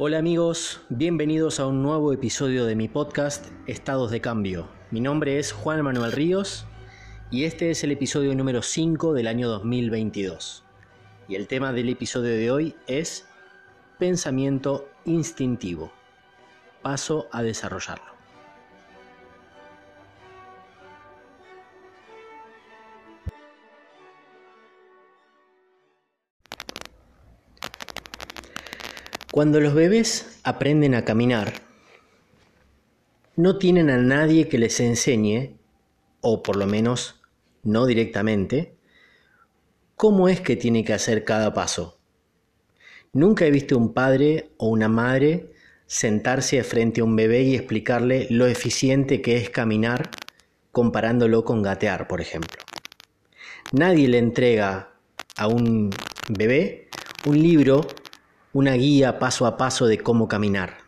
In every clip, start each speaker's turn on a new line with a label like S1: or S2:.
S1: Hola amigos, bienvenidos a un nuevo episodio de mi podcast Estados de Cambio. Mi nombre es Juan Manuel Ríos y este es el episodio número 5 del año 2022. Y el tema del episodio de hoy es pensamiento instintivo. Paso a desarrollarlo. Cuando los bebés aprenden a caminar, no tienen a nadie que les enseñe, o por lo menos no directamente, cómo es que tiene que hacer cada paso. Nunca he visto un padre o una madre sentarse frente a un bebé y explicarle lo eficiente que es caminar comparándolo con gatear, por ejemplo. Nadie le entrega a un bebé un libro una guía paso a paso de cómo caminar.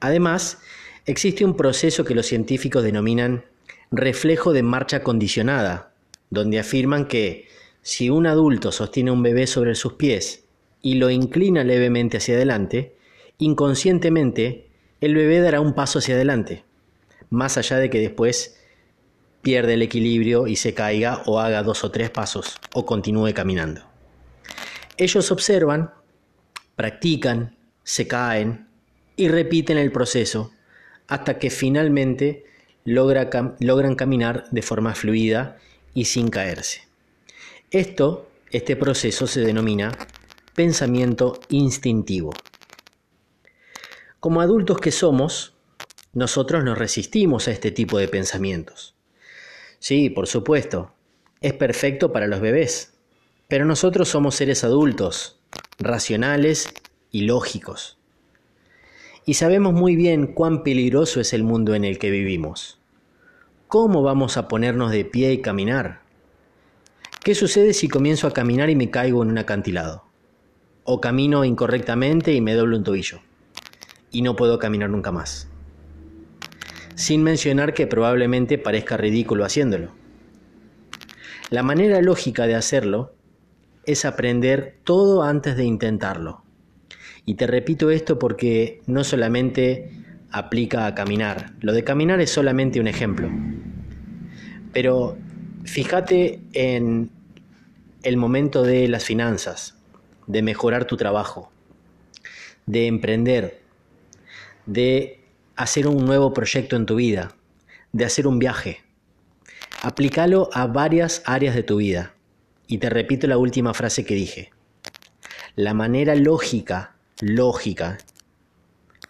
S1: Además, existe un proceso que los científicos denominan reflejo de marcha condicionada, donde afirman que si un adulto sostiene un bebé sobre sus pies y lo inclina levemente hacia adelante, inconscientemente el bebé dará un paso hacia adelante, más allá de que después pierda el equilibrio y se caiga o haga dos o tres pasos o continúe caminando. Ellos observan practican, se caen y repiten el proceso hasta que finalmente logran caminar de forma fluida y sin caerse. Esto, este proceso se denomina pensamiento instintivo. Como adultos que somos, nosotros nos resistimos a este tipo de pensamientos. Sí, por supuesto, es perfecto para los bebés, pero nosotros somos seres adultos racionales y lógicos. Y sabemos muy bien cuán peligroso es el mundo en el que vivimos. ¿Cómo vamos a ponernos de pie y caminar? ¿Qué sucede si comienzo a caminar y me caigo en un acantilado? O camino incorrectamente y me doblo un tobillo. Y no puedo caminar nunca más. Sin mencionar que probablemente parezca ridículo haciéndolo. La manera lógica de hacerlo es aprender todo antes de intentarlo. Y te repito esto porque no solamente aplica a caminar. Lo de caminar es solamente un ejemplo. Pero fíjate en el momento de las finanzas, de mejorar tu trabajo, de emprender, de hacer un nuevo proyecto en tu vida, de hacer un viaje. Aplícalo a varias áreas de tu vida. Y te repito la última frase que dije. La manera lógica, lógica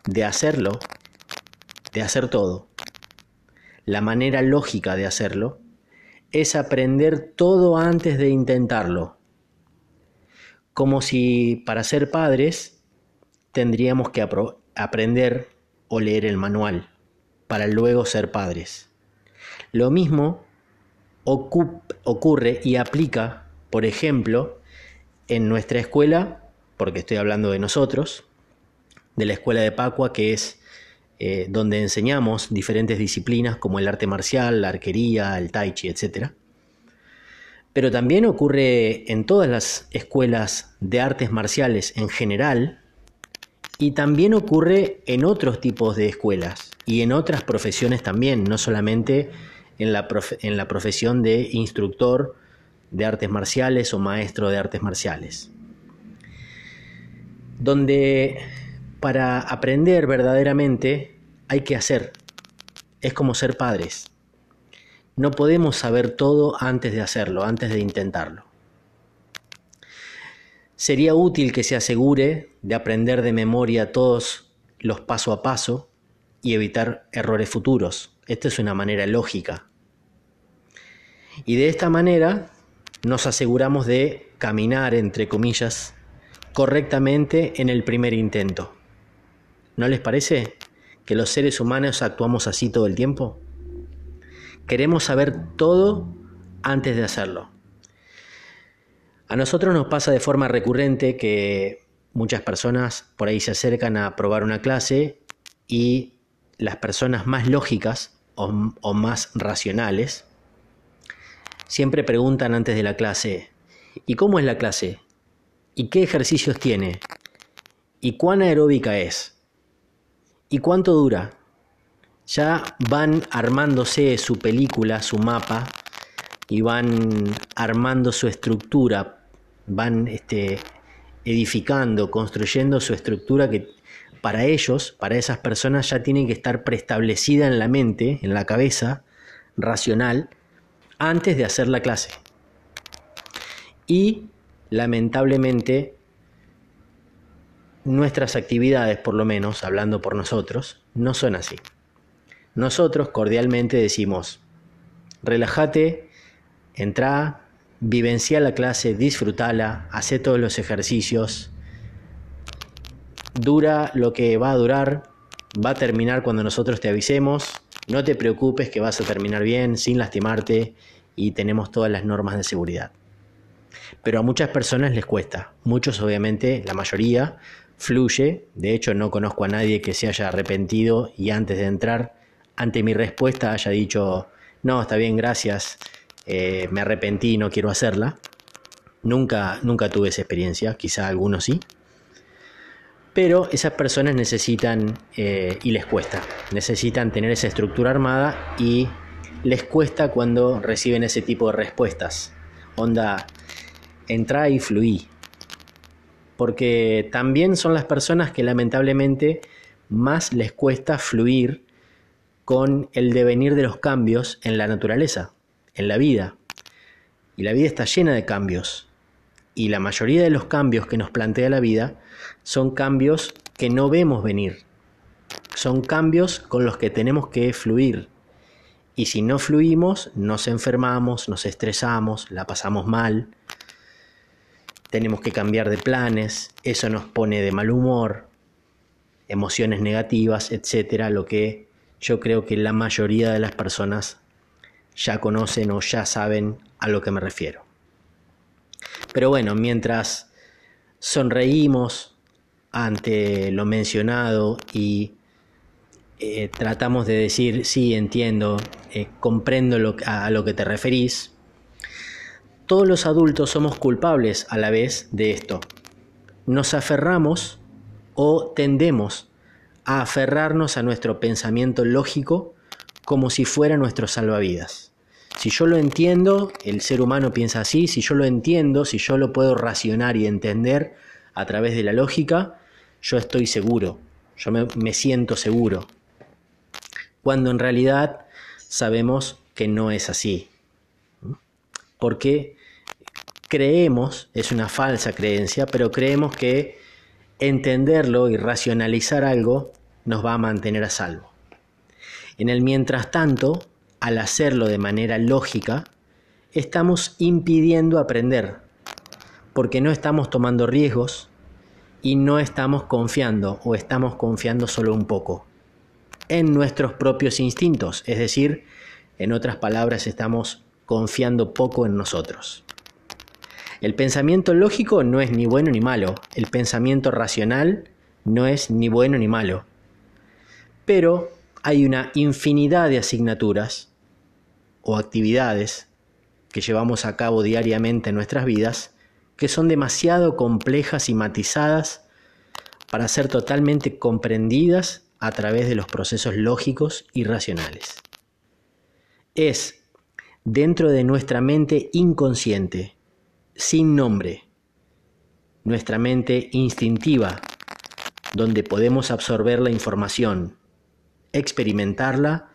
S1: de hacerlo, de hacer todo, la manera lógica de hacerlo es aprender todo antes de intentarlo. Como si para ser padres tendríamos que aprender o leer el manual para luego ser padres. Lo mismo ocurre y aplica por ejemplo, en nuestra escuela, porque estoy hablando de nosotros, de la escuela de Pacua, que es eh, donde enseñamos diferentes disciplinas como el arte marcial, la arquería, el tai chi, etc. Pero también ocurre en todas las escuelas de artes marciales en general y también ocurre en otros tipos de escuelas y en otras profesiones también, no solamente en la, en la profesión de instructor de artes marciales o maestro de artes marciales. Donde para aprender verdaderamente hay que hacer. Es como ser padres. No podemos saber todo antes de hacerlo, antes de intentarlo. Sería útil que se asegure de aprender de memoria todos los paso a paso y evitar errores futuros. Esta es una manera lógica. Y de esta manera nos aseguramos de caminar, entre comillas, correctamente en el primer intento. ¿No les parece que los seres humanos actuamos así todo el tiempo? Queremos saber todo antes de hacerlo. A nosotros nos pasa de forma recurrente que muchas personas por ahí se acercan a probar una clase y las personas más lógicas o, o más racionales Siempre preguntan antes de la clase, ¿y cómo es la clase? ¿Y qué ejercicios tiene? ¿Y cuán aeróbica es? ¿Y cuánto dura? Ya van armándose su película, su mapa, y van armando su estructura, van este, edificando, construyendo su estructura que para ellos, para esas personas ya tiene que estar preestablecida en la mente, en la cabeza, racional, antes de hacer la clase. Y lamentablemente nuestras actividades, por lo menos, hablando por nosotros, no son así. Nosotros cordialmente decimos, relájate, entra, vivencia la clase, disfrútala, hace todos los ejercicios, dura lo que va a durar, va a terminar cuando nosotros te avisemos, no te preocupes que vas a terminar bien, sin lastimarte y tenemos todas las normas de seguridad. Pero a muchas personas les cuesta, muchos obviamente, la mayoría, fluye, de hecho no conozco a nadie que se haya arrepentido y antes de entrar, ante mi respuesta haya dicho, no, está bien, gracias, eh, me arrepentí, no quiero hacerla. Nunca, nunca tuve esa experiencia, quizá algunos sí. Pero esas personas necesitan, eh, y les cuesta, necesitan tener esa estructura armada y les cuesta cuando reciben ese tipo de respuestas. Onda, entra y fluí. Porque también son las personas que lamentablemente más les cuesta fluir con el devenir de los cambios en la naturaleza en la vida. Y la vida está llena de cambios. Y la mayoría de los cambios que nos plantea la vida son cambios que no vemos venir. Son cambios con los que tenemos que fluir. Y si no fluimos, nos enfermamos, nos estresamos, la pasamos mal, tenemos que cambiar de planes, eso nos pone de mal humor, emociones negativas, etcétera, lo que yo creo que la mayoría de las personas ya conocen o ya saben a lo que me refiero. Pero bueno, mientras sonreímos ante lo mencionado y eh, tratamos de decir, sí, entiendo, eh, comprendo lo, a lo que te referís, todos los adultos somos culpables a la vez de esto. Nos aferramos o tendemos a aferrarnos a nuestro pensamiento lógico como si fuera nuestro salvavidas. Si yo lo entiendo, el ser humano piensa así, si yo lo entiendo, si yo lo puedo racionar y entender a través de la lógica, yo estoy seguro, yo me, siento seguro. Cuando en realidad sabemos que no es así. Porque creemos, es una falsa creencia, pero creemos que entenderlo y racionalizar algo nos va a mantener a salvo. En el mientras tanto, al hacerlo de manera lógica, estamos impidiendo aprender, porque no estamos tomando riesgos y no estamos confiando o estamos confiando solo un poco en nuestros propios instintos, es decir, en otras palabras, estamos confiando poco en nosotros. El pensamiento lógico no es ni bueno ni malo, el pensamiento racional no es ni bueno ni malo, pero hay una infinidad de asignaturas o actividades que llevamos a cabo diariamente en nuestras vidas que son demasiado complejas y matizadas para ser totalmente comprendidas a través de los procesos lógicos y racionales. Es dentro de nuestra mente inconsciente, sin nombre, nuestra mente instintiva, donde podemos absorber la información, experimentarla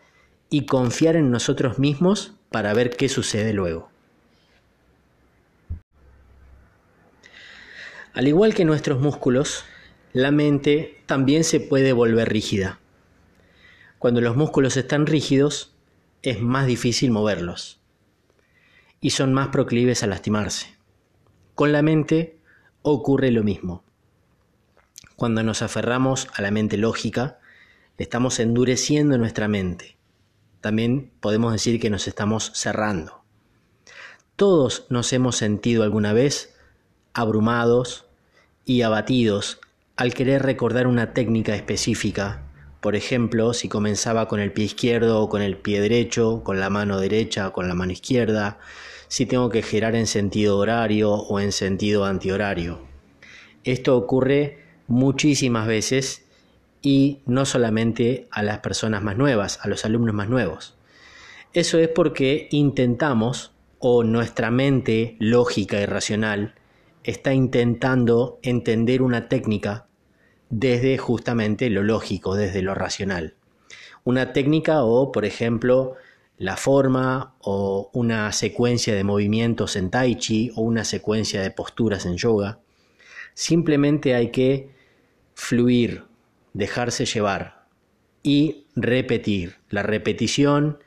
S1: y confiar en nosotros mismos para ver qué sucede luego. Al igual que nuestros músculos, la mente también se puede volver rígida. Cuando los músculos están rígidos, es más difícil moverlos y son más proclives a lastimarse. Con la mente ocurre lo mismo. Cuando nos aferramos a la mente lógica, estamos endureciendo nuestra mente. También podemos decir que nos estamos cerrando. Todos nos hemos sentido alguna vez abrumados y abatidos al querer recordar una técnica específica. Por ejemplo, si comenzaba con el pie izquierdo o con el pie derecho, con la mano derecha o con la mano izquierda, si tengo que girar en sentido horario o en sentido antihorario. Esto ocurre muchísimas veces y no solamente a las personas más nuevas, a los alumnos más nuevos. Eso es porque intentamos, o nuestra mente lógica y racional, está intentando entender una técnica desde justamente lo lógico, desde lo racional. Una técnica o, por ejemplo, la forma o una secuencia de movimientos en tai chi o una secuencia de posturas en yoga. Simplemente hay que fluir, dejarse llevar y repetir. La repetición,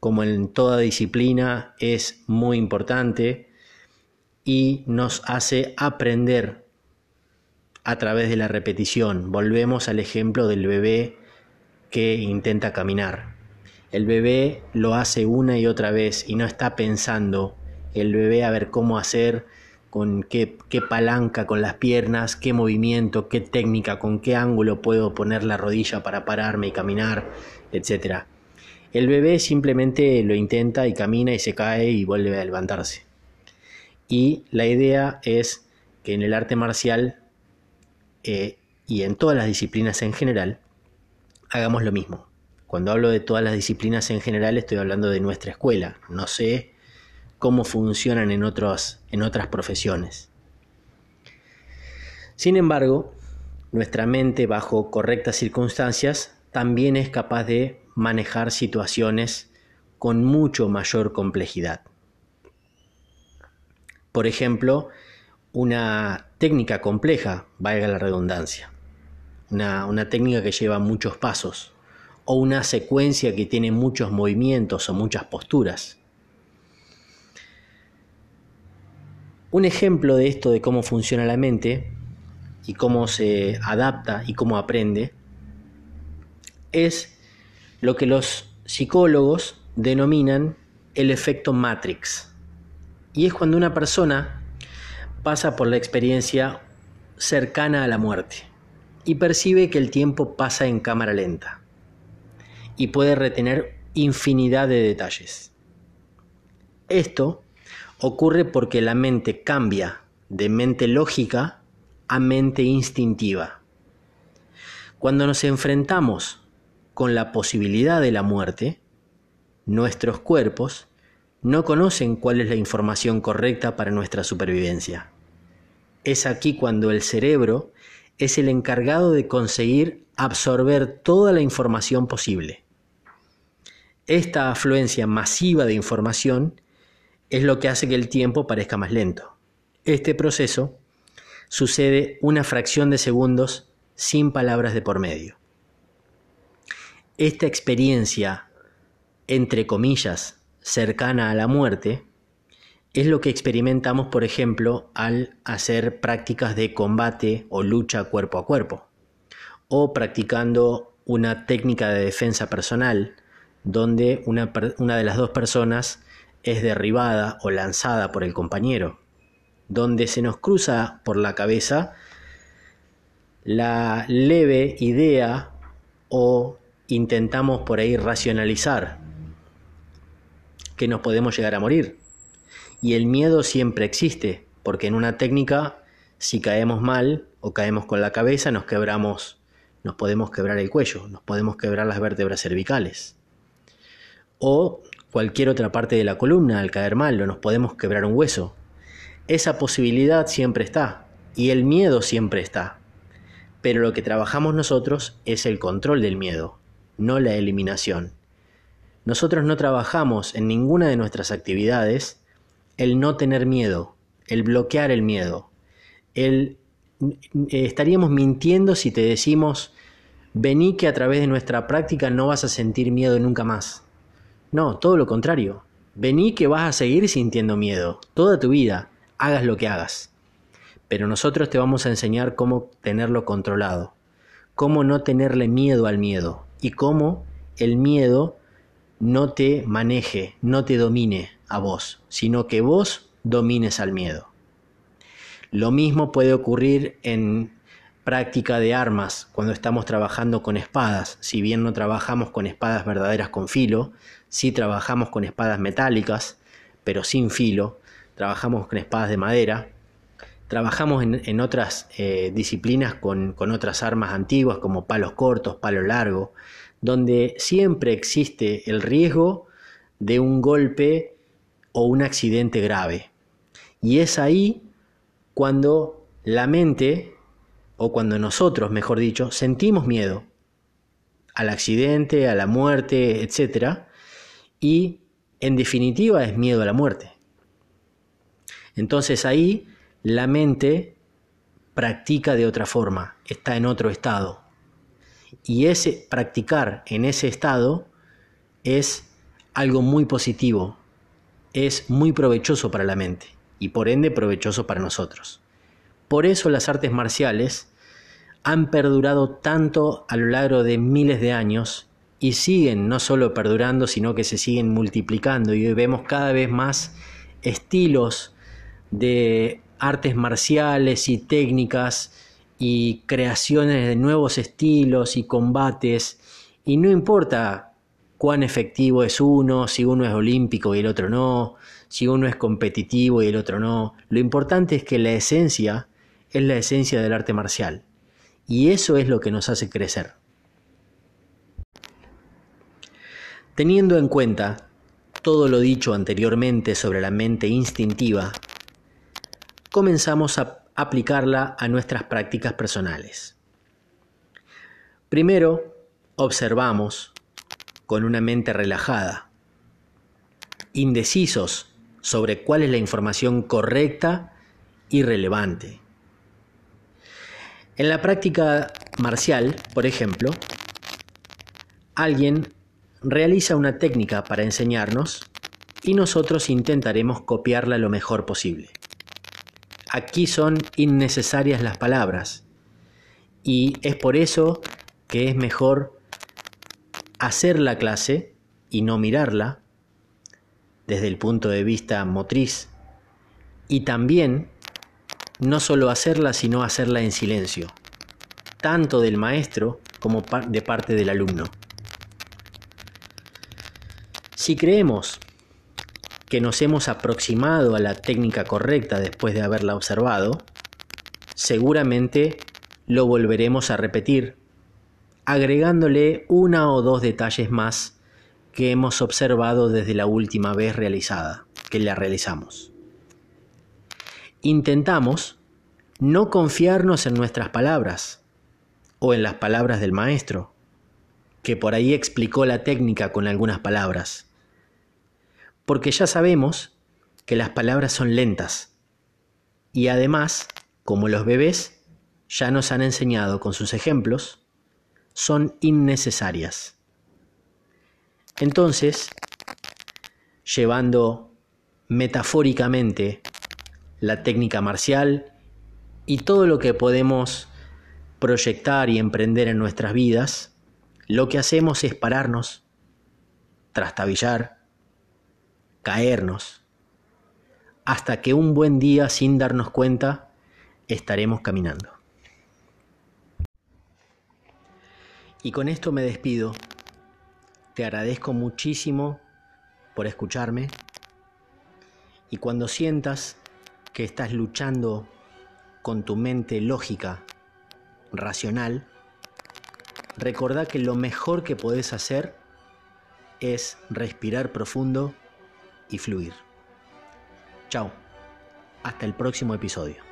S1: como en toda disciplina, es muy importante y nos hace aprender a través de la repetición. Volvemos al ejemplo del bebé que intenta caminar. El bebé lo hace una y otra vez y no está pensando el bebé a ver cómo hacer, con qué, palanca con las piernas, qué movimiento, qué técnica, con qué ángulo puedo poner la rodilla para pararme y caminar, etc. El bebé simplemente lo intenta y camina y se cae y vuelve a levantarse. Y la idea es que en el arte marcial eh, y en todas las disciplinas en general, hagamos lo mismo. Cuando hablo de todas las disciplinas en general estoy hablando de nuestra escuela. No sé cómo funcionan en, otros, en otras profesiones. Sin embargo, nuestra mente bajo correctas circunstancias también es capaz de manejar situaciones con mucho mayor complejidad. Por ejemplo, una técnica compleja, valga la redundancia, una, una técnica que lleva muchos pasos, o una secuencia que tiene muchos movimientos o muchas posturas. Un ejemplo de esto, de cómo funciona la mente y cómo se adapta y cómo aprende, es lo que los psicólogos denominan el efecto Matrix. Y es cuando una persona pasa por la experiencia cercana a la muerte y percibe que el tiempo pasa en cámara lenta y puede retener infinidad de detalles. Esto ocurre porque la mente cambia de mente lógica a mente instintiva. Cuando nos enfrentamos con la posibilidad de la muerte, nuestros cuerpos no conocen cuál es la información correcta para nuestra supervivencia. Es aquí cuando el cerebro es el encargado de conseguir absorber toda la información posible. Esta afluencia masiva de información es lo que hace que el tiempo parezca más lento. Este proceso sucede una fracción de segundos sin palabras de por medio. Esta experiencia, entre comillas, cercana a la muerte, es lo que experimentamos, por ejemplo, al hacer prácticas de combate o lucha cuerpo a cuerpo, o practicando una técnica de defensa personal, donde una, de las dos personas es derribada o lanzada por el compañero, donde se nos cruza por la cabeza la leve idea o intentamos por ahí racionalizar que nos podemos llegar a morir. Y el miedo siempre existe, porque en una técnica, si caemos mal o caemos con la cabeza, nos quebramos, nos podemos quebrar el cuello, nos podemos quebrar las vértebras cervicales o cualquier otra parte de la columna al caer mal o nos podemos quebrar un hueso. Esa posibilidad siempre está y el miedo siempre está. Pero lo que trabajamos nosotros es el control del miedo, no la eliminación. Nosotros no trabajamos en ninguna de nuestras actividades el no tener miedo, el bloquear el miedo. El, eh, estaríamos mintiendo si te decimos, vení que a través de nuestra práctica no vas a sentir miedo nunca más. No, todo lo contrario. Vení que vas a seguir sintiendo miedo toda tu vida, hagas lo que hagas. Pero nosotros te vamos a enseñar cómo tenerlo controlado, cómo no tenerle miedo al miedo y cómo el miedo no te maneje, no te domine a vos, sino que vos domines al miedo. Lo mismo puede ocurrir en práctica de armas cuando estamos trabajando con espadas. Si bien no trabajamos con espadas verdaderas con filo, Sí trabajamos con espadas metálicas, pero sin filo. Trabajamos con espadas de madera. trabajamos en, otras eh, disciplinas con, con otras armas antiguas como palos cortos, palo largo, donde siempre existe el riesgo de un golpe o un accidente grave. Y es ahí cuando la mente, o cuando nosotros, mejor dicho, sentimos miedo al accidente, a la muerte, etc. Y en definitiva es miedo a la muerte. Entonces ahí la mente practica de otra forma, está en otro estado. Y ese practicar en ese estado es algo muy positivo, es muy provechoso para la mente y por ende provechoso para nosotros. Por eso las artes marciales han perdurado tanto a lo largo de miles de años y siguen no solo perdurando, sino que se siguen multiplicando y hoy vemos cada vez más estilos de artes marciales y técnicas y creaciones de nuevos estilos y combates y no importa cuán efectivo es uno, si uno es olímpico y el otro no, si uno es competitivo y el otro no. Lo importante es que la esencia es la esencia del arte marcial. Y eso es lo que nos hace crecer. Teniendo en cuenta todo lo dicho anteriormente sobre la mente instintiva, comenzamos a aplicarla a nuestras prácticas personales. Primero, observamos con una mente relajada, indecisos sobre cuál es la información correcta y relevante. En la práctica marcial, por ejemplo, alguien realiza una técnica para enseñarnos y nosotros intentaremos copiarla lo mejor posible. Aquí son innecesarias las palabras y es por eso que es mejor hacer la clase y no mirarla desde el punto de vista motriz y también no solo hacerla, sino hacerla en silencio, tanto del maestro como de parte del alumno. Si creemos que nos hemos aproximado a la técnica correcta después de haberla observado, seguramente lo volveremos a repetir, agregándole una o dos detalles más que hemos observado desde la última vez realizada, que la realizamos. Intentamos no confiarnos en nuestras palabras o en las palabras del maestro, que por ahí explicó la técnica con algunas palabras, porque ya sabemos que las palabras son lentas y además, como los bebés ya nos han enseñado con sus ejemplos, son innecesarias. Entonces, llevando metafóricamente la técnica marcial y todo lo que podemos proyectar y emprender en nuestras vidas, lo que hacemos es pararnos, trastabillar, caernos, hasta que un buen día, sin darnos cuenta, estaremos caminando. Y con esto me despido. Te agradezco muchísimo por escucharme. Y cuando sientas que estás luchando con tu mente lógica, racional, recordá que lo mejor que puedes hacer es respirar profundo y fluir. Chao, hasta el próximo episodio.